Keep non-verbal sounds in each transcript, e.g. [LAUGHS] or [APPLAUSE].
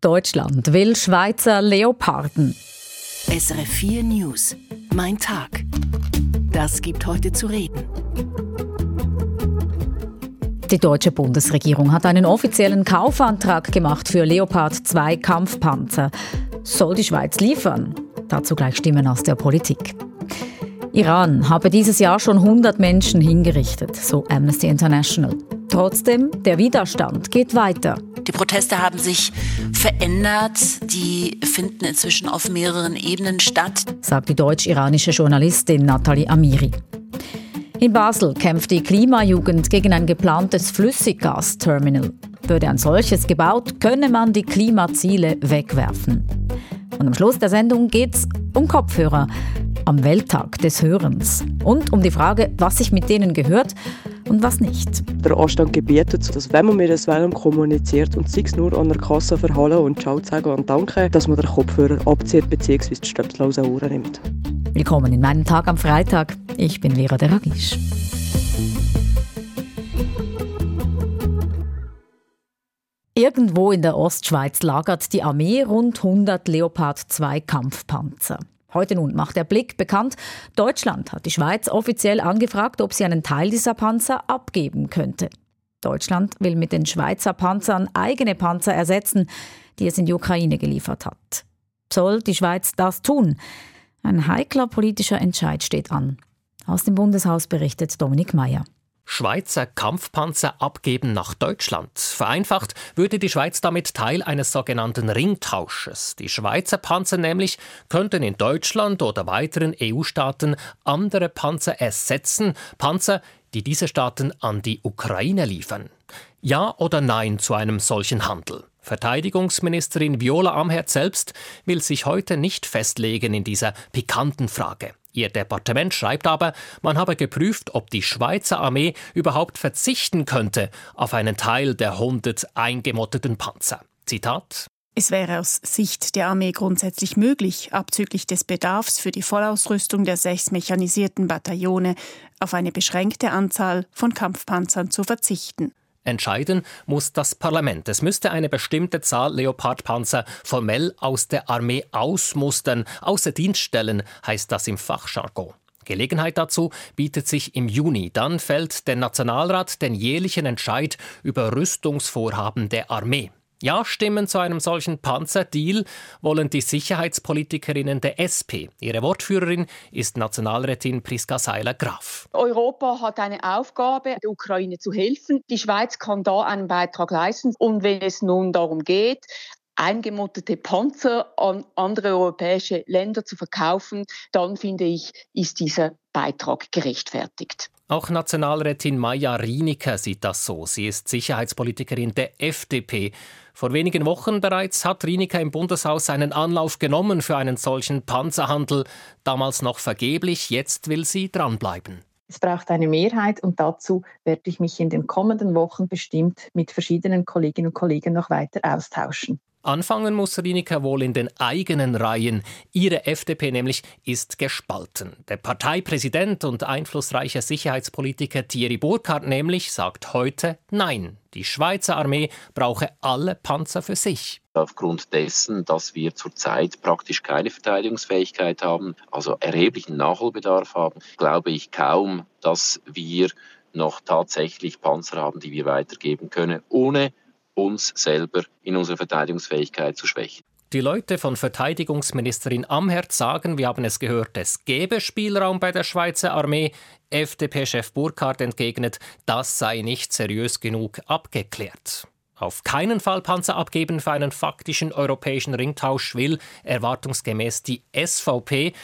Deutschland will Schweizer Leoparden. SRF 4 News. Mein Tag. Das gibt heute zu reden. Die deutsche Bundesregierung hat einen offiziellen Kaufantrag gemacht für Leopard 2 Kampfpanzer. Soll die Schweiz liefern? Dazu gleich Stimmen aus der Politik. Iran habe dieses Jahr schon 100 Menschen hingerichtet, so Amnesty International. Trotzdem, der Widerstand geht weiter. Die Proteste haben sich verändert. Die finden inzwischen auf mehreren Ebenen statt, sagt die deutsch-iranische Journalistin Nathalie Amiri. In Basel kämpft die Klimajugend gegen ein geplantes Flüssiggasterminal. Würde ein solches gebaut, könne man die Klimaziele wegwerfen. Und am Schluss der Sendung geht es um Kopfhörer am Welttag des Hörens und um die Frage, was sich mit denen gehört und was nicht. Der Anstand gebietet, dass wenn man mir das Wählen kommuniziert und es nur an der Kasse verhalten und Ciao sagen und danken, dass man den Kopfhörer abzieht bzw. die Stöpsel aus den Ohren nimmt. Willkommen in meinem Tag am Freitag. Ich bin Vera Deragisch. Irgendwo in der Ostschweiz lagert die Armee rund 100 Leopard 2 Kampfpanzer. Heute nun macht der Blick bekannt, Deutschland hat die Schweiz offiziell angefragt, ob sie einen Teil dieser Panzer abgeben könnte. Deutschland will mit den Schweizer Panzern eigene Panzer ersetzen, die es in die Ukraine geliefert hat. Soll die Schweiz das tun? Ein heikler politischer Entscheid steht an. Aus dem Bundeshaus berichtet Dominik Mayer. Schweizer Kampfpanzer abgeben nach Deutschland. Vereinfacht würde die Schweiz damit Teil eines sogenannten Ringtausches. Die Schweizer Panzer nämlich könnten in Deutschland oder weiteren EU-Staaten andere Panzer ersetzen, Panzer, die diese Staaten an die Ukraine liefern. Ja oder nein zu einem solchen Handel? Verteidigungsministerin Viola Amherd selbst will sich heute nicht festlegen in dieser pikanten Frage. Ihr Departement schreibt aber, man habe geprüft, ob die Schweizer Armee überhaupt verzichten könnte auf einen Teil der 100 eingemotteten Panzer. Zitat es wäre aus Sicht der Armee grundsätzlich möglich, abzüglich des Bedarfs für die Vollausrüstung der sechs mechanisierten Bataillone auf eine beschränkte Anzahl von Kampfpanzern zu verzichten. Entscheiden muss das Parlament. Es müsste eine bestimmte Zahl Leopardpanzer formell aus der Armee ausmustern, außer Dienst stellen, heißt das im Fachjargon. Gelegenheit dazu bietet sich im Juni. Dann fällt der Nationalrat den jährlichen Entscheid über Rüstungsvorhaben der Armee. Ja-Stimmen zu einem solchen Panzerdeal wollen die Sicherheitspolitikerinnen der SP. Ihre Wortführerin ist Nationalrätin Priska Seiler-Graf. Europa hat eine Aufgabe, der Ukraine zu helfen. Die Schweiz kann da einen Beitrag leisten. Und wenn es nun darum geht, eingemottete Panzer an andere europäische Länder zu verkaufen, dann finde ich, ist dieser Beitrag gerechtfertigt. Auch Nationalrätin Maja Rienecker sieht das so. Sie ist Sicherheitspolitikerin der FDP. Vor wenigen Wochen bereits hat Rienecker im Bundeshaus einen Anlauf genommen für einen solchen Panzerhandel. Damals noch vergeblich, jetzt will sie dranbleiben. Es braucht eine Mehrheit und dazu werde ich mich in den kommenden Wochen bestimmt mit verschiedenen Kolleginnen und Kollegen noch weiter austauschen. Anfangen muss Rienecker wohl in den eigenen Reihen. Ihre FDP nämlich ist gespalten. Der Parteipräsident und einflussreiche Sicherheitspolitiker Thierry Burkhardt nämlich sagt heute Nein. Die Schweizer Armee brauche alle Panzer für sich. Aufgrund dessen, dass wir zurzeit praktisch keine Verteidigungsfähigkeit haben, also erheblichen Nachholbedarf haben, glaube ich kaum, dass wir noch tatsächlich Panzer haben, die wir weitergeben können, ohne uns selber in unserer Verteidigungsfähigkeit zu schwächen. Die Leute von Verteidigungsministerin Amherd sagen, wir haben es gehört, es gäbe Spielraum bei der Schweizer Armee. FDP-Chef Burkhardt entgegnet, das sei nicht seriös genug abgeklärt. Auf keinen Fall Panzer abgeben für einen faktischen europäischen Ringtausch will erwartungsgemäß die SVP.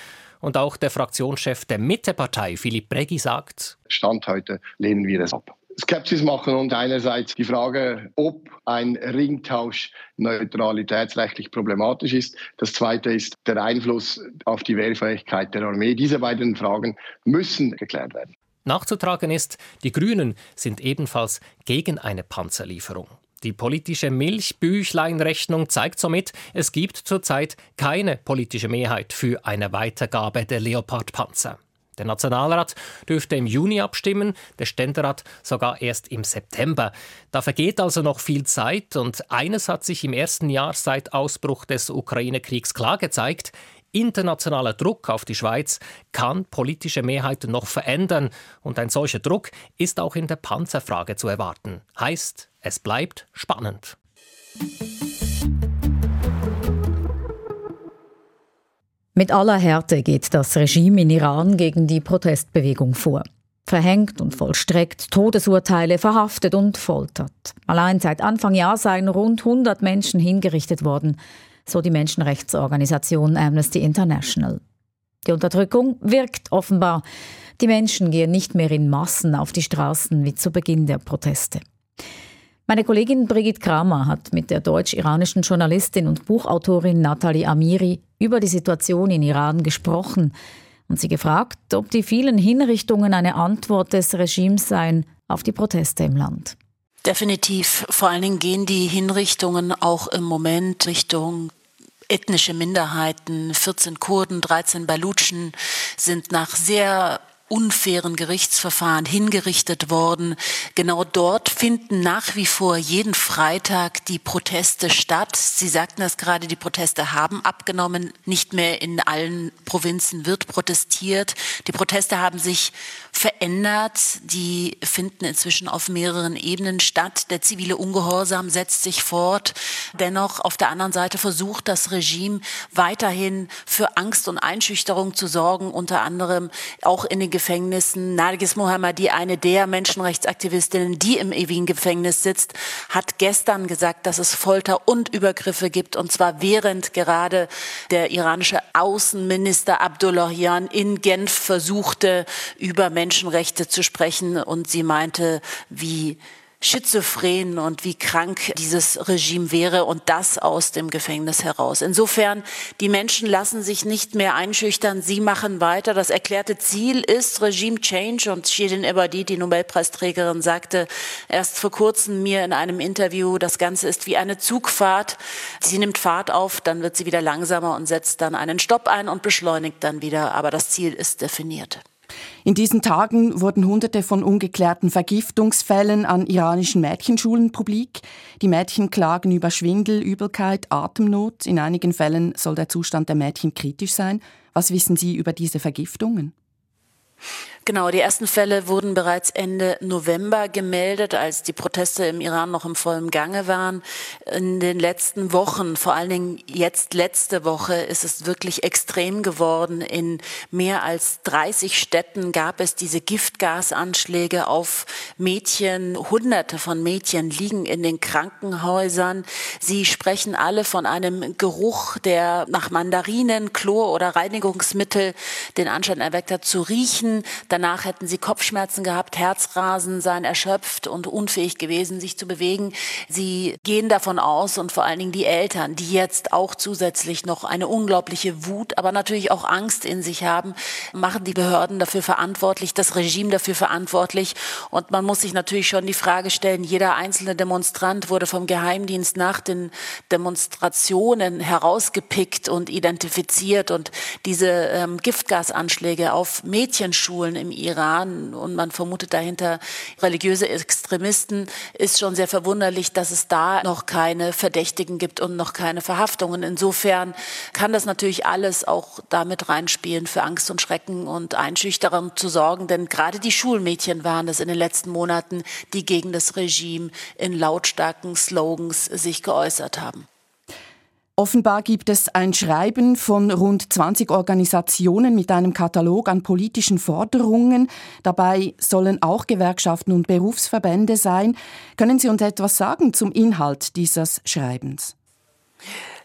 Und auch der Fraktionschef der Mittepartei, Philipp Breggi, sagt: Stand heute lehnen wir es ab. Skepsis machen und einerseits die Frage, ob ein Ringtausch neutralitätsrechtlich problematisch ist. Das zweite ist der Einfluss auf die Wehrfähigkeit der Armee. Diese beiden Fragen müssen geklärt werden. Nachzutragen ist, die Grünen sind ebenfalls gegen eine Panzerlieferung. Die politische Milchbüchleinrechnung zeigt somit, es gibt zurzeit keine politische Mehrheit für eine Weitergabe der Leopard-Panzer. Der Nationalrat dürfte im Juni abstimmen, der Ständerat sogar erst im September. Da vergeht also noch viel Zeit und eines hat sich im ersten Jahr seit Ausbruch des Ukraine-Kriegs klar gezeigt. Internationaler Druck auf die Schweiz kann politische Mehrheiten noch verändern und ein solcher Druck ist auch in der Panzerfrage zu erwarten. Heißt, es bleibt spannend. Mit aller Härte geht das Regime in Iran gegen die Protestbewegung vor. Verhängt und vollstreckt Todesurteile, verhaftet und foltert. Allein seit Anfang Jahr seien rund 100 Menschen hingerichtet worden, so die Menschenrechtsorganisation Amnesty International. Die Unterdrückung wirkt offenbar. Die Menschen gehen nicht mehr in Massen auf die Straßen wie zu Beginn der Proteste. Meine Kollegin Brigitte Kramer hat mit der deutsch-iranischen Journalistin und Buchautorin Nathalie Amiri über die Situation in Iran gesprochen und sie gefragt, ob die vielen Hinrichtungen eine Antwort des Regimes seien auf die Proteste im Land. Definitiv. Vor allen Dingen gehen die Hinrichtungen auch im Moment Richtung ethnische Minderheiten. 14 Kurden, 13 Balutschen sind nach sehr unfairen Gerichtsverfahren hingerichtet worden. Genau dort finden nach wie vor jeden Freitag die Proteste statt. Sie sagten das gerade, die Proteste haben abgenommen. Nicht mehr in allen Provinzen wird protestiert. Die Proteste haben sich verändert. Die finden inzwischen auf mehreren Ebenen statt. Der zivile Ungehorsam setzt sich fort. Dennoch auf der anderen Seite versucht das Regime weiterhin für Angst und Einschüchterung zu sorgen, unter anderem auch in den Gefängnissen. Nargis Mohammadi, eine der Menschenrechtsaktivistinnen, die im ewigen Gefängnis sitzt, hat gestern gesagt, dass es Folter und Übergriffe gibt, und zwar während gerade der iranische Außenminister Abdullahian in Genf versuchte, über Menschen Menschenrechte zu sprechen und sie meinte, wie schizophren und wie krank dieses Regime wäre und das aus dem Gefängnis heraus. Insofern, die Menschen lassen sich nicht mehr einschüchtern, sie machen weiter. Das erklärte Ziel ist Regime Change und Shirin Ebadi, die Nobelpreisträgerin, sagte erst vor kurzem mir in einem Interview, das Ganze ist wie eine Zugfahrt. Sie nimmt Fahrt auf, dann wird sie wieder langsamer und setzt dann einen Stopp ein und beschleunigt dann wieder, aber das Ziel ist definiert. In diesen Tagen wurden Hunderte von ungeklärten Vergiftungsfällen an iranischen Mädchenschulen publik. Die Mädchen klagen über Schwindel, Übelkeit, Atemnot. In einigen Fällen soll der Zustand der Mädchen kritisch sein. Was wissen Sie über diese Vergiftungen? Genau, die ersten Fälle wurden bereits Ende November gemeldet, als die Proteste im Iran noch im vollen Gange waren. In den letzten Wochen, vor allen Dingen jetzt letzte Woche, ist es wirklich extrem geworden. In mehr als 30 Städten gab es diese Giftgasanschläge auf Mädchen. Hunderte von Mädchen liegen in den Krankenhäusern. Sie sprechen alle von einem Geruch, der nach Mandarinen, Chlor oder Reinigungsmittel den Anschein erweckt hat, zu riechen. Danach hätten sie Kopfschmerzen gehabt, Herzrasen, seien erschöpft und unfähig gewesen, sich zu bewegen. Sie gehen davon aus und vor allen Dingen die Eltern, die jetzt auch zusätzlich noch eine unglaubliche Wut, aber natürlich auch Angst in sich haben, machen die Behörden dafür verantwortlich, das Regime dafür verantwortlich. Und man muss sich natürlich schon die Frage stellen, jeder einzelne Demonstrant wurde vom Geheimdienst nach den Demonstrationen herausgepickt und identifiziert und diese ähm, Giftgasanschläge auf Mädchenschulen im Iran und man vermutet dahinter religiöse Extremisten, ist schon sehr verwunderlich, dass es da noch keine Verdächtigen gibt und noch keine Verhaftungen. Insofern kann das natürlich alles auch damit reinspielen, für Angst und Schrecken und Einschüchterung zu sorgen, denn gerade die Schulmädchen waren es in den letzten Monaten, die gegen das Regime in lautstarken Slogans sich geäußert haben. Offenbar gibt es ein Schreiben von rund 20 Organisationen mit einem Katalog an politischen Forderungen. Dabei sollen auch Gewerkschaften und Berufsverbände sein. Können Sie uns etwas sagen zum Inhalt dieses Schreibens?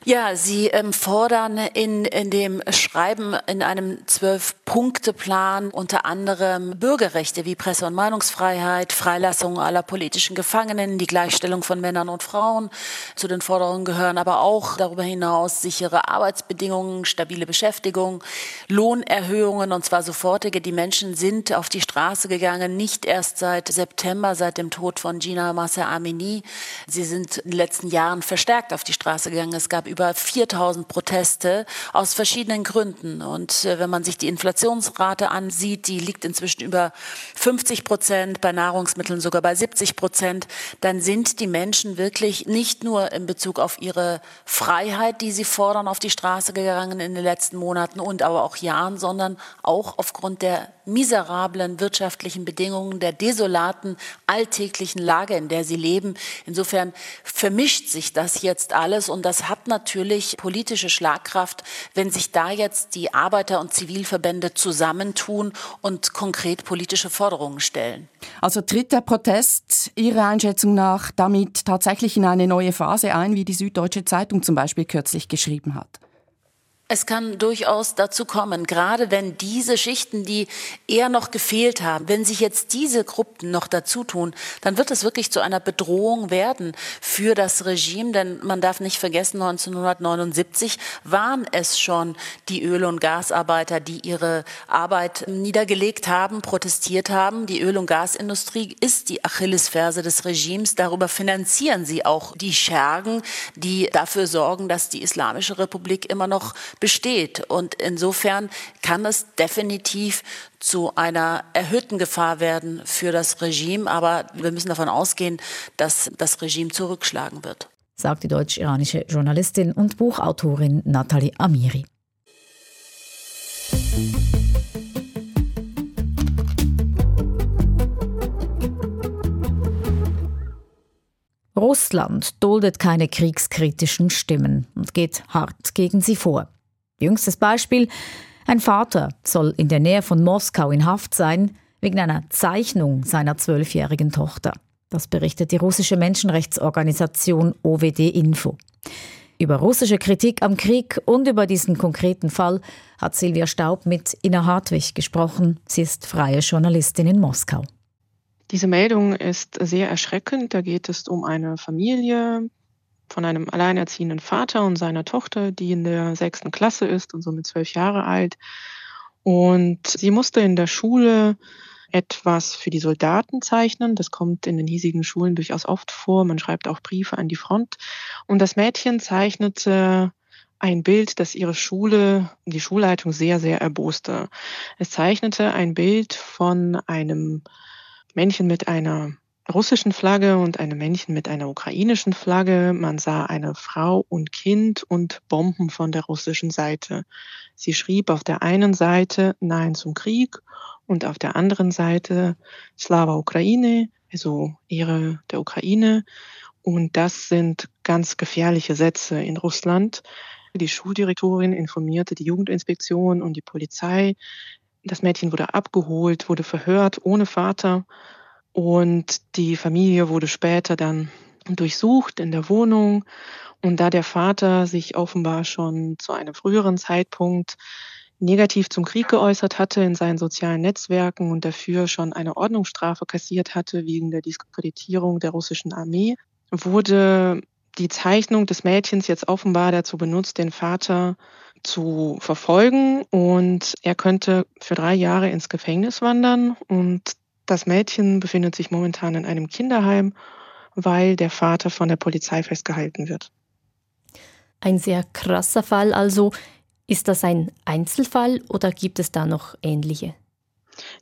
Ja, Sie ähm, fordern in, in dem Schreiben in einem Zwölf-Punkte-Plan unter anderem Bürgerrechte wie Presse- und Meinungsfreiheit, Freilassung aller politischen Gefangenen, die Gleichstellung von Männern und Frauen. Zu den Forderungen gehören aber auch darüber hinaus sichere Arbeitsbedingungen, stabile Beschäftigung, Lohnerhöhungen und zwar sofortige. Die Menschen sind auf die Straße gegangen, nicht erst seit September, seit dem Tod von Gina Massa Amini. Sie sind in den letzten Jahren verstärkt auf die Straße gegangen. Es gab über 4000 Proteste aus verschiedenen Gründen. Und äh, wenn man sich die Inflationsrate ansieht, die liegt inzwischen über 50 Prozent, bei Nahrungsmitteln sogar bei 70 Prozent, dann sind die Menschen wirklich nicht nur in Bezug auf ihre Freiheit, die sie fordern, auf die Straße gegangen in den letzten Monaten und aber auch Jahren, sondern auch aufgrund der miserablen wirtschaftlichen Bedingungen, der desolaten alltäglichen Lage, in der sie leben. Insofern vermischt sich das jetzt alles und das hat natürlich politische Schlagkraft, wenn sich da jetzt die Arbeiter- und Zivilverbände zusammentun und konkret politische Forderungen stellen. Also tritt der Protest Ihrer Einschätzung nach damit tatsächlich in eine neue Phase ein, wie die Süddeutsche Zeitung zum Beispiel kürzlich geschrieben hat? Es kann durchaus dazu kommen, gerade wenn diese Schichten, die eher noch gefehlt haben, wenn sich jetzt diese Gruppen noch dazu tun, dann wird es wirklich zu einer Bedrohung werden für das Regime, denn man darf nicht vergessen, 1979 waren es schon die Öl- und Gasarbeiter, die ihre Arbeit niedergelegt haben, protestiert haben. Die Öl- und Gasindustrie ist die Achillesferse des Regimes. Darüber finanzieren sie auch die Schergen, die dafür sorgen, dass die Islamische Republik immer noch besteht. Und insofern kann es definitiv zu einer erhöhten Gefahr werden für das Regime. Aber wir müssen davon ausgehen, dass das Regime zurückschlagen wird. Sagt die deutsch-iranische Journalistin und Buchautorin Nathalie Amiri. Russland duldet keine kriegskritischen Stimmen und geht hart gegen sie vor. Jüngstes Beispiel, ein Vater soll in der Nähe von Moskau in Haft sein, wegen einer Zeichnung seiner zwölfjährigen Tochter. Das berichtet die russische Menschenrechtsorganisation OWD Info. Über russische Kritik am Krieg und über diesen konkreten Fall hat Silvia Staub mit Ina Hartwig gesprochen. Sie ist freie Journalistin in Moskau. Diese Meldung ist sehr erschreckend. Da geht es um eine Familie von einem alleinerziehenden Vater und seiner Tochter, die in der sechsten Klasse ist und somit zwölf Jahre alt. Und sie musste in der Schule etwas für die Soldaten zeichnen. Das kommt in den hiesigen Schulen durchaus oft vor. Man schreibt auch Briefe an die Front. Und das Mädchen zeichnete ein Bild, das ihre Schule, die Schulleitung sehr, sehr erboste. Es zeichnete ein Bild von einem Männchen mit einer russischen Flagge und einem Männchen mit einer ukrainischen Flagge. Man sah eine Frau und Kind und Bomben von der russischen Seite. Sie schrieb auf der einen Seite Nein zum Krieg und auf der anderen Seite Slava Ukraine, also Ehre der Ukraine. Und das sind ganz gefährliche Sätze in Russland. Die Schuldirektorin informierte die Jugendinspektion und die Polizei. Das Mädchen wurde abgeholt, wurde verhört ohne Vater und die Familie wurde später dann durchsucht in der Wohnung. Und da der Vater sich offenbar schon zu einem früheren Zeitpunkt negativ zum Krieg geäußert hatte in seinen sozialen Netzwerken und dafür schon eine Ordnungsstrafe kassiert hatte wegen der Diskreditierung der russischen Armee, wurde die Zeichnung des Mädchens jetzt offenbar dazu benutzt, den Vater zu verfolgen und er könnte für drei Jahre ins Gefängnis wandern und das Mädchen befindet sich momentan in einem Kinderheim, weil der Vater von der Polizei festgehalten wird. Ein sehr krasser Fall also. Ist das ein Einzelfall oder gibt es da noch ähnliche?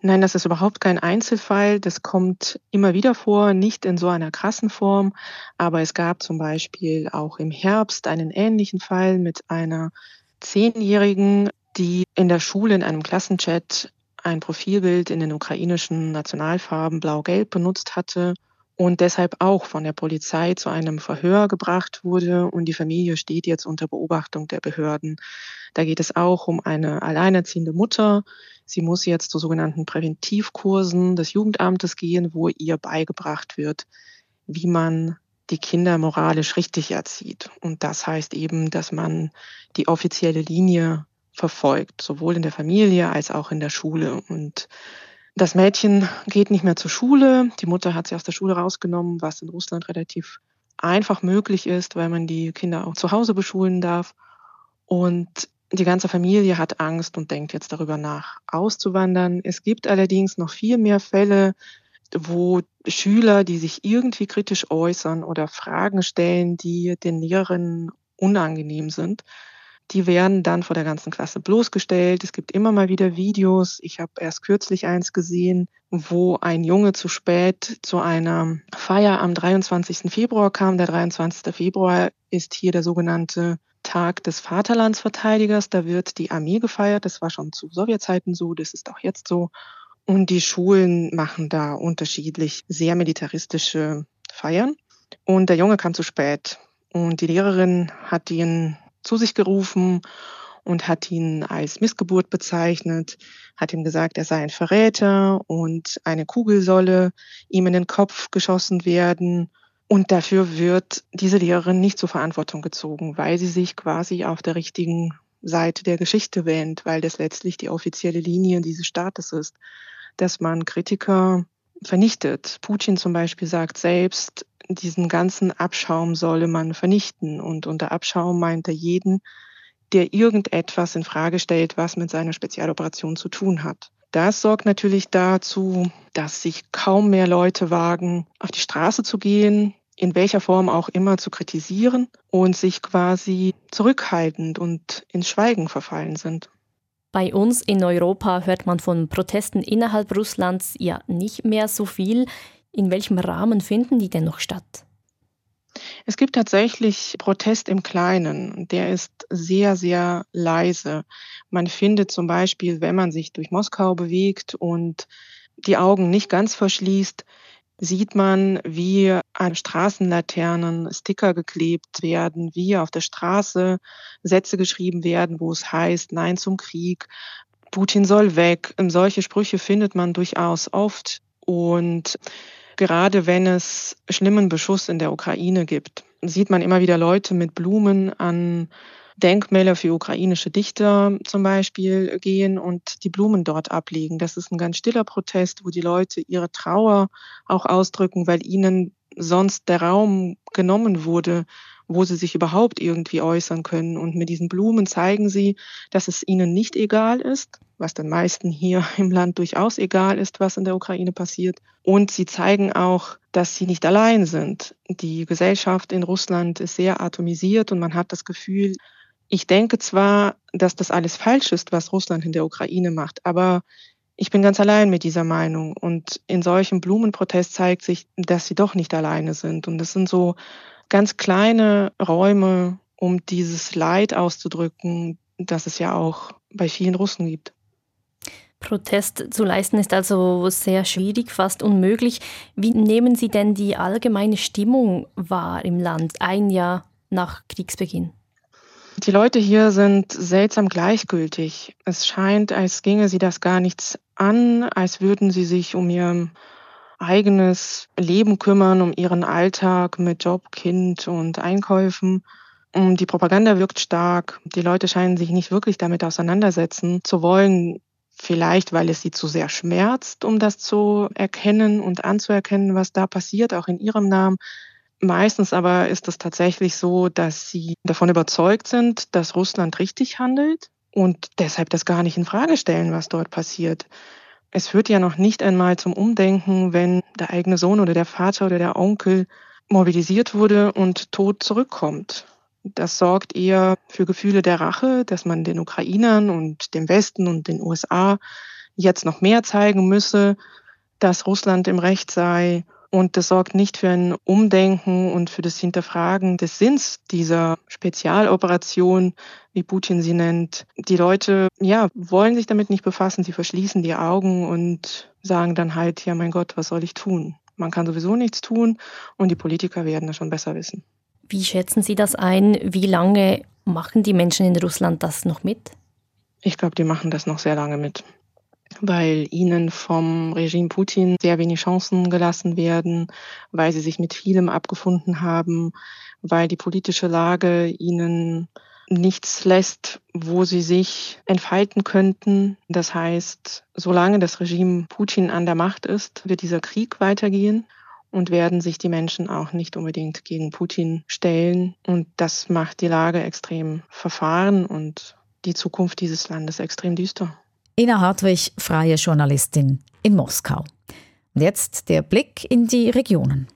Nein, das ist überhaupt kein Einzelfall. Das kommt immer wieder vor, nicht in so einer krassen Form. Aber es gab zum Beispiel auch im Herbst einen ähnlichen Fall mit einer Zehnjährigen, die in der Schule in einem Klassenchat ein Profilbild in den ukrainischen Nationalfarben blau-gelb benutzt hatte und deshalb auch von der Polizei zu einem Verhör gebracht wurde und die Familie steht jetzt unter Beobachtung der Behörden. Da geht es auch um eine alleinerziehende Mutter. Sie muss jetzt zu sogenannten Präventivkursen des Jugendamtes gehen, wo ihr beigebracht wird, wie man die Kinder moralisch richtig erzieht. Und das heißt eben, dass man die offizielle Linie verfolgt, sowohl in der Familie als auch in der Schule. Und das Mädchen geht nicht mehr zur Schule. Die Mutter hat sie aus der Schule rausgenommen, was in Russland relativ einfach möglich ist, weil man die Kinder auch zu Hause beschulen darf. Und die ganze Familie hat Angst und denkt jetzt darüber nach, auszuwandern. Es gibt allerdings noch viel mehr Fälle, wo Schüler, die sich irgendwie kritisch äußern oder Fragen stellen, die den Lehrerinnen unangenehm sind, die werden dann vor der ganzen Klasse bloßgestellt. Es gibt immer mal wieder Videos. Ich habe erst kürzlich eins gesehen, wo ein Junge zu spät zu einer Feier am 23. Februar kam. Der 23. Februar ist hier der sogenannte Tag des Vaterlandsverteidigers. Da wird die Armee gefeiert. Das war schon zu Sowjetzeiten so, das ist auch jetzt so. Und die Schulen machen da unterschiedlich sehr militaristische Feiern. Und der Junge kam zu spät. Und die Lehrerin hat ihn zu sich gerufen und hat ihn als Missgeburt bezeichnet, hat ihm gesagt, er sei ein Verräter und eine Kugel solle ihm in den Kopf geschossen werden. Und dafür wird diese Lehrerin nicht zur Verantwortung gezogen, weil sie sich quasi auf der richtigen Seite der Geschichte wähnt, weil das letztlich die offizielle Linie dieses Staates ist, dass man Kritiker vernichtet. Putin zum Beispiel sagt selbst, diesen ganzen Abschaum solle man vernichten. Und unter Abschaum meint er jeden, der irgendetwas in Frage stellt, was mit seiner Spezialoperation zu tun hat. Das sorgt natürlich dazu, dass sich kaum mehr Leute wagen, auf die Straße zu gehen, in welcher Form auch immer zu kritisieren und sich quasi zurückhaltend und ins Schweigen verfallen sind. Bei uns in Europa hört man von Protesten innerhalb Russlands ja nicht mehr so viel. In welchem Rahmen finden die denn noch statt? Es gibt tatsächlich Protest im Kleinen. Der ist sehr, sehr leise. Man findet zum Beispiel, wenn man sich durch Moskau bewegt und die Augen nicht ganz verschließt, sieht man, wie an Straßenlaternen Sticker geklebt werden, wie auf der Straße Sätze geschrieben werden, wo es heißt Nein zum Krieg, Putin soll weg. Solche Sprüche findet man durchaus oft. Und gerade wenn es schlimmen Beschuss in der Ukraine gibt, sieht man immer wieder Leute mit Blumen an Denkmäler für ukrainische Dichter zum Beispiel gehen und die Blumen dort ablegen. Das ist ein ganz stiller Protest, wo die Leute ihre Trauer auch ausdrücken, weil ihnen sonst der Raum genommen wurde, wo sie sich überhaupt irgendwie äußern können. Und mit diesen Blumen zeigen sie, dass es ihnen nicht egal ist, was den meisten hier [LAUGHS] im Land durchaus egal ist, was in der Ukraine passiert. Und sie zeigen auch, dass sie nicht allein sind. Die Gesellschaft in Russland ist sehr atomisiert und man hat das Gefühl, ich denke zwar, dass das alles falsch ist, was Russland in der Ukraine macht, aber ich bin ganz allein mit dieser Meinung. Und in solchem Blumenprotest zeigt sich, dass sie doch nicht alleine sind. Und das sind so ganz kleine Räume, um dieses Leid auszudrücken, das es ja auch bei vielen Russen gibt. Protest zu leisten ist also sehr schwierig, fast unmöglich. Wie nehmen Sie denn die allgemeine Stimmung wahr im Land ein Jahr nach Kriegsbeginn? Die Leute hier sind seltsam gleichgültig. Es scheint, als ginge sie das gar nichts an, als würden sie sich um ihr eigenes Leben kümmern, um ihren Alltag mit Job, Kind und Einkäufen. Die Propaganda wirkt stark. Die Leute scheinen sich nicht wirklich damit auseinandersetzen zu wollen, vielleicht weil es sie zu sehr schmerzt, um das zu erkennen und anzuerkennen, was da passiert, auch in ihrem Namen. Meistens aber ist es tatsächlich so, dass sie davon überzeugt sind, dass Russland richtig handelt und deshalb das gar nicht in Frage stellen, was dort passiert. Es führt ja noch nicht einmal zum Umdenken, wenn der eigene Sohn oder der Vater oder der Onkel mobilisiert wurde und tot zurückkommt. Das sorgt eher für Gefühle der Rache, dass man den Ukrainern und dem Westen und den USA jetzt noch mehr zeigen müsse, dass Russland im Recht sei und das sorgt nicht für ein Umdenken und für das Hinterfragen des Sinns dieser Spezialoperation, wie Putin sie nennt. Die Leute, ja, wollen sich damit nicht befassen. Sie verschließen die Augen und sagen dann halt, ja, mein Gott, was soll ich tun? Man kann sowieso nichts tun und die Politiker werden das schon besser wissen. Wie schätzen Sie das ein? Wie lange machen die Menschen in Russland das noch mit? Ich glaube, die machen das noch sehr lange mit weil ihnen vom Regime Putin sehr wenig Chancen gelassen werden, weil sie sich mit vielem abgefunden haben, weil die politische Lage ihnen nichts lässt, wo sie sich entfalten könnten. Das heißt, solange das Regime Putin an der Macht ist, wird dieser Krieg weitergehen und werden sich die Menschen auch nicht unbedingt gegen Putin stellen. Und das macht die Lage extrem verfahren und die Zukunft dieses Landes extrem düster. Ina Hartwig, freie Journalistin in Moskau. Und jetzt der Blick in die Regionen.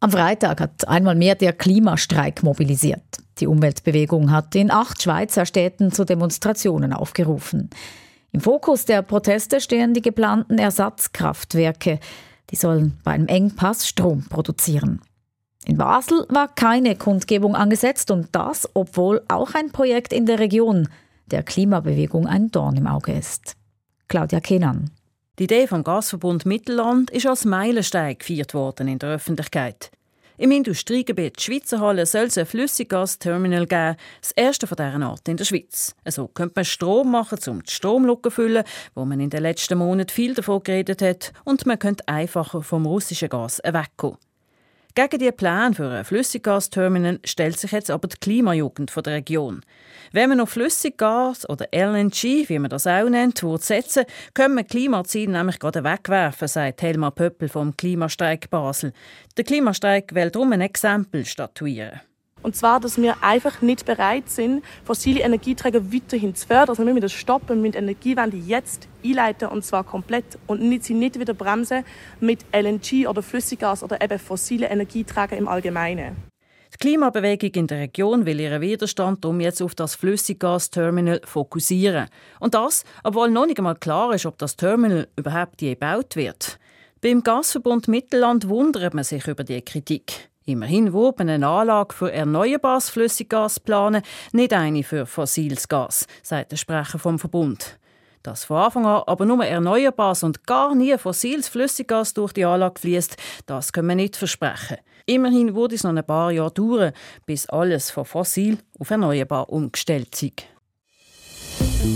Am Freitag hat einmal mehr der Klimastreik mobilisiert. Die Umweltbewegung hat in acht Schweizer Städten zu Demonstrationen aufgerufen. Im Fokus der Proteste stehen die geplanten Ersatzkraftwerke. Die sollen bei einem Engpass Strom produzieren. In Basel war keine Kundgebung angesetzt und das, obwohl auch ein Projekt in der Region der Klimabewegung ein Dorn im Auge ist. Claudia Kenan. Die Idee vom Gasverbund Mittelland ist als Meilenstein gefeiert worden in der Öffentlichkeit. Im Industriegebiet Schweizer Halle soll es ein Flüssiggasterminal geben, das erste von dieser Art in der Schweiz. So könnte man Strom machen, um die Stromlücke zu füllen, wo man in den letzten Monaten viel davon geredet hat, und man könnte einfacher vom russischen Gas wegkommen. Gegen die Pläne für ein Flüssiggasterminal stellt sich jetzt aber die Klimajugend der Region. Wenn man auf Flüssiggas oder LNG, wie man das auch nennt, setzen können wir Klimaziele nämlich gerade wegwerfen, sagt Helma Pöppel vom Klimastreik Basel. Der Klimastreik will darum ein Exempel statuieren. Und zwar, dass wir einfach nicht bereit sind, fossile Energieträger weiterhin zu fördern. Also wir müssen das stoppen, mit Energiewende jetzt einleiten und zwar komplett und nicht, sie nicht wieder bremsen mit LNG oder Flüssiggas oder eben fossile Energieträger im Allgemeinen. Die Klimabewegung in der Region will ihren Widerstand um jetzt auf das Flüssiggasterminal fokussieren. Und das, obwohl noch nicht einmal klar ist, ob das Terminal überhaupt je gebaut wird. Beim Gasverbund Mittelland wundert man sich über die Kritik. Immerhin wurde eine Anlage für erneuerbares Flüssiggas planen, nicht eine für fossiles Gas, sagt der Sprecher vom Verbund. Dass von Anfang an aber nur erneuerbares und gar nie fossiles Flüssiggas durch die Anlage fließt, das können wir nicht versprechen. Immerhin wurde es noch ein paar Jahre dauern, bis alles von fossil auf erneuerbar umgestellt ist.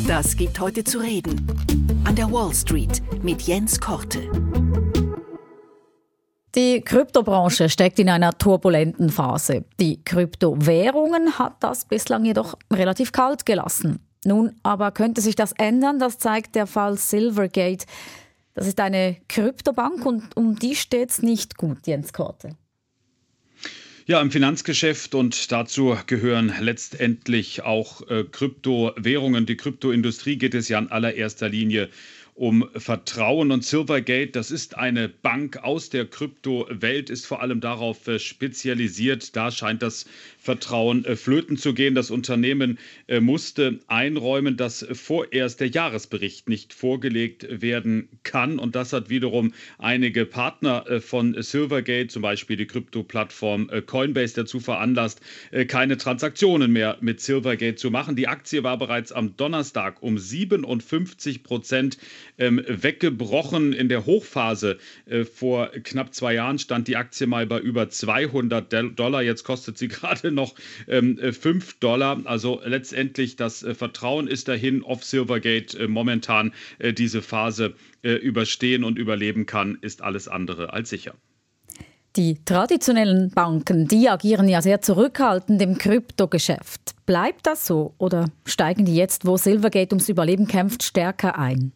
Das gibt heute zu reden. An der Wall Street mit Jens Korte. Die Kryptobranche steckt in einer turbulenten Phase. Die Kryptowährungen hat das bislang jedoch relativ kalt gelassen. Nun aber könnte sich das ändern, das zeigt der Fall Silvergate. Das ist eine Kryptobank und um die steht es nicht gut, Jens Korte. Ja, im Finanzgeschäft und dazu gehören letztendlich auch äh, Kryptowährungen. Die Kryptoindustrie geht es ja in allererster Linie um Vertrauen. Und Silvergate, das ist eine Bank aus der Kryptowelt, ist vor allem darauf äh, spezialisiert. Da scheint das Vertrauen äh, flöten zu gehen. Das Unternehmen äh, musste einräumen, dass vorerst der Jahresbericht nicht vorgelegt werden kann. Und das hat wiederum einige Partner von Silvergate, zum Beispiel die Krypto-Plattform Coinbase, dazu veranlasst, keine Transaktionen mehr mit Silvergate zu machen. Die Aktie war bereits am Donnerstag um 57 Prozent ähm, weggebrochen. In der Hochphase äh, vor knapp zwei Jahren stand die Aktie mal bei über 200 Dollar. Jetzt kostet sie [LAUGHS] gerade noch ähm, 5 Dollar. Also letztendlich das äh, Vertrauen ist dahin, ob Silvergate äh, momentan äh, diese Phase äh, überstehen und überleben kann, ist alles andere als sicher. Die traditionellen Banken, die agieren ja sehr zurückhaltend im Kryptogeschäft. Bleibt das so oder steigen die jetzt, wo Silvergate ums Überleben kämpft, stärker ein?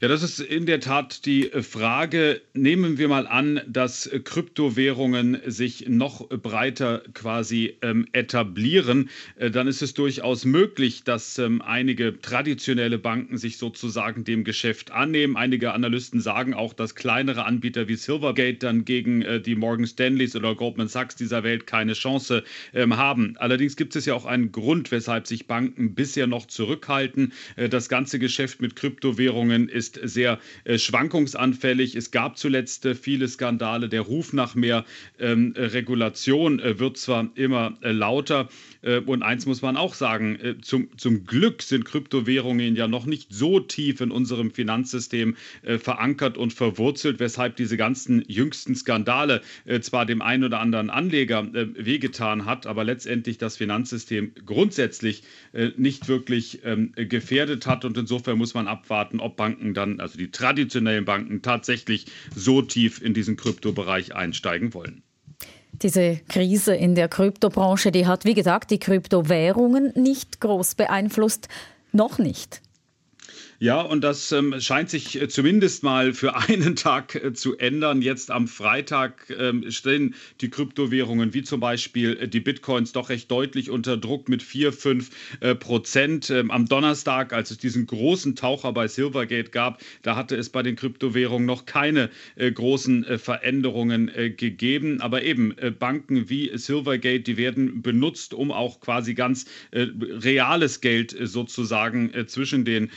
Ja, das ist in der Tat die Frage. Nehmen wir mal an, dass Kryptowährungen sich noch breiter quasi ähm, etablieren. Äh, dann ist es durchaus möglich, dass ähm, einige traditionelle Banken sich sozusagen dem Geschäft annehmen. Einige Analysten sagen auch, dass kleinere Anbieter wie Silvergate dann gegen äh, die Morgan Stanleys oder Goldman Sachs dieser Welt keine Chance ähm, haben. Allerdings gibt es ja auch einen Grund, weshalb sich Banken bisher noch zurückhalten. Äh, das ganze Geschäft mit Kryptowährungen ist ist sehr äh, schwankungsanfällig. Es gab zuletzt äh, viele Skandale. Der Ruf nach mehr ähm, Regulation äh, wird zwar immer äh, lauter. Äh, und eins muss man auch sagen, äh, zum, zum Glück sind Kryptowährungen ja noch nicht so tief in unserem Finanzsystem verankert und verwurzelt, weshalb diese ganzen jüngsten Skandale zwar dem einen oder anderen Anleger wehgetan hat, aber letztendlich das Finanzsystem grundsätzlich nicht wirklich ähm, gefährdet hat. Und insofern muss man abwarten, ob Banken dann, also die traditionellen Banken, tatsächlich so tief in diesen Kryptobereich einsteigen wollen. Diese Krise in der Kryptobranche, die hat, wie gesagt, die Kryptowährungen nicht groß beeinflusst. Noch nicht. Ja, und das ähm, scheint sich äh, zumindest mal für [LAUGHS] einen Tag äh, zu ändern. Jetzt am Freitag ähm, stehen die Kryptowährungen wie zum Beispiel äh, die Bitcoins doch recht deutlich unter Druck mit 4, 5 äh, Prozent. Ähm, am Donnerstag, als es diesen großen Taucher bei Silvergate gab, da hatte es bei den Kryptowährungen noch keine äh, großen äh, Veränderungen gegeben. Aber eben Banken wie Silvergate, die werden benutzt, um auch quasi ganz reales Geld sozusagen zwischen den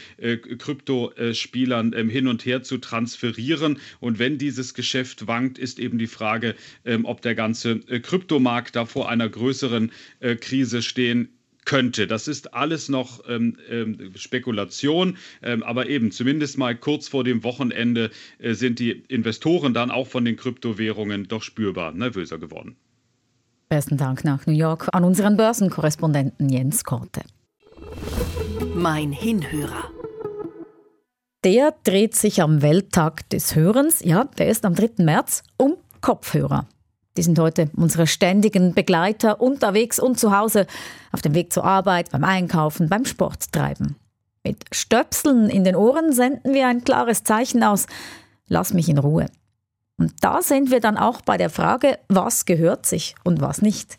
Kryptospielern ähm, hin und her zu transferieren. Und wenn dieses Geschäft wankt, ist eben die Frage, ähm, ob der ganze äh, Kryptomarkt da vor einer größeren äh, Krise stehen könnte. Das ist alles noch ähm, ähm, Spekulation, ähm, aber eben zumindest mal kurz vor dem Wochenende äh, sind die Investoren dann auch von den Kryptowährungen doch spürbar nervöser geworden. Besten Dank nach New York an unseren Börsenkorrespondenten Jens Korte. Mein Hinhörer. Der dreht sich am Welttag des Hörens, ja, der ist am 3. März, um Kopfhörer. Die sind heute unsere ständigen Begleiter unterwegs und zu Hause, auf dem Weg zur Arbeit, beim Einkaufen, beim Sporttreiben. Mit Stöpseln in den Ohren senden wir ein klares Zeichen aus, lass mich in Ruhe. Und da sind wir dann auch bei der Frage, was gehört sich und was nicht.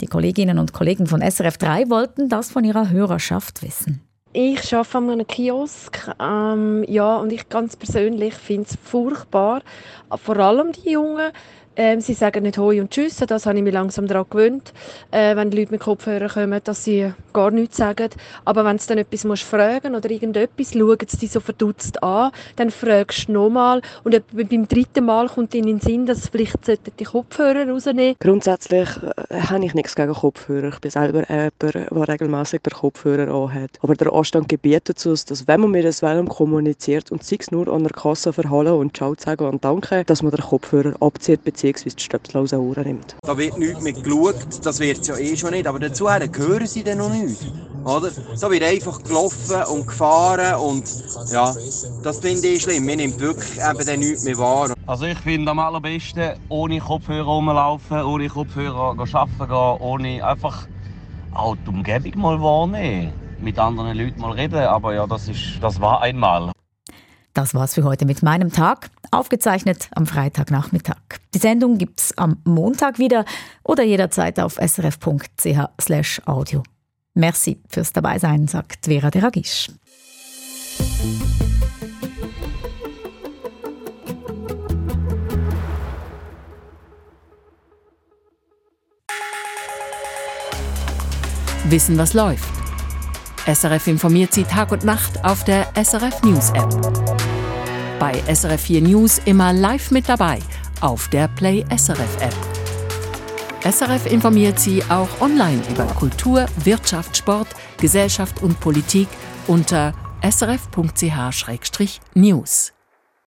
Die Kolleginnen und Kollegen von SRF 3 wollten das von ihrer Hörerschaft wissen. Ich arbeite an einem Kiosk. Ähm, ja, und ich ganz persönlich finde es furchtbar. Vor allem die Jungen, ähm, sie sagen nicht Hoi und Tschüss, das habe ich mich langsam daran gewöhnt, äh, wenn die Leute mit Kopfhörern kommen, dass sie gar nichts sagen. Aber wenn sie dann etwas musst fragen oder irgendetwas, schauen sie dich so verdutzt an, dann fragst du nochmal und beim dritten Mal kommt ihnen in den Sinn, dass vielleicht die Kopfhörer rausnehmen Grundsätzlich äh, habe ich nichts gegen Kopfhörer. Ich bin selber jemand, der regelmäßig den Kopfhörer anhat. Aber der Anstand gebietet uns, dass wenn man mit einem Wellum kommuniziert und es nur an der Kasse verhallen und Ciao sagen und Danke, dass man den Kopfhörer abzieht bzw. die Stöpsel aus den Ohren nimmt. Da wird nichts mit geschaut, das wird es ja eh schon nicht, aber dazu hören sie dann noch nichts. Oder? So wird einfach gelaufen und gefahren und ja, das finde ich schlimm. Man nimmt wirklich eben dann nichts mehr wahr. Also ich finde am allerbesten ohne Kopfhörer rumlaufen, ohne Kopfhörer arbeiten gehen, ohne einfach auch die Umgebung mal wahrnehmen, mit anderen Leuten mal reden, aber ja, das, ist, das war einmal. Das war's für heute mit meinem Tag, aufgezeichnet am Freitagnachmittag. Die Sendung gibt's am Montag wieder oder jederzeit auf srf.ch/audio. Merci fürs Dabeisein, sagt Vera Deragisch. Wissen, was läuft SRF informiert Sie Tag und Nacht auf der SRF News App. Bei SRF 4 News immer live mit dabei auf der Play SRF App. SRF informiert Sie auch online über Kultur, Wirtschaft, Sport, Gesellschaft und Politik unter srf.ch-news.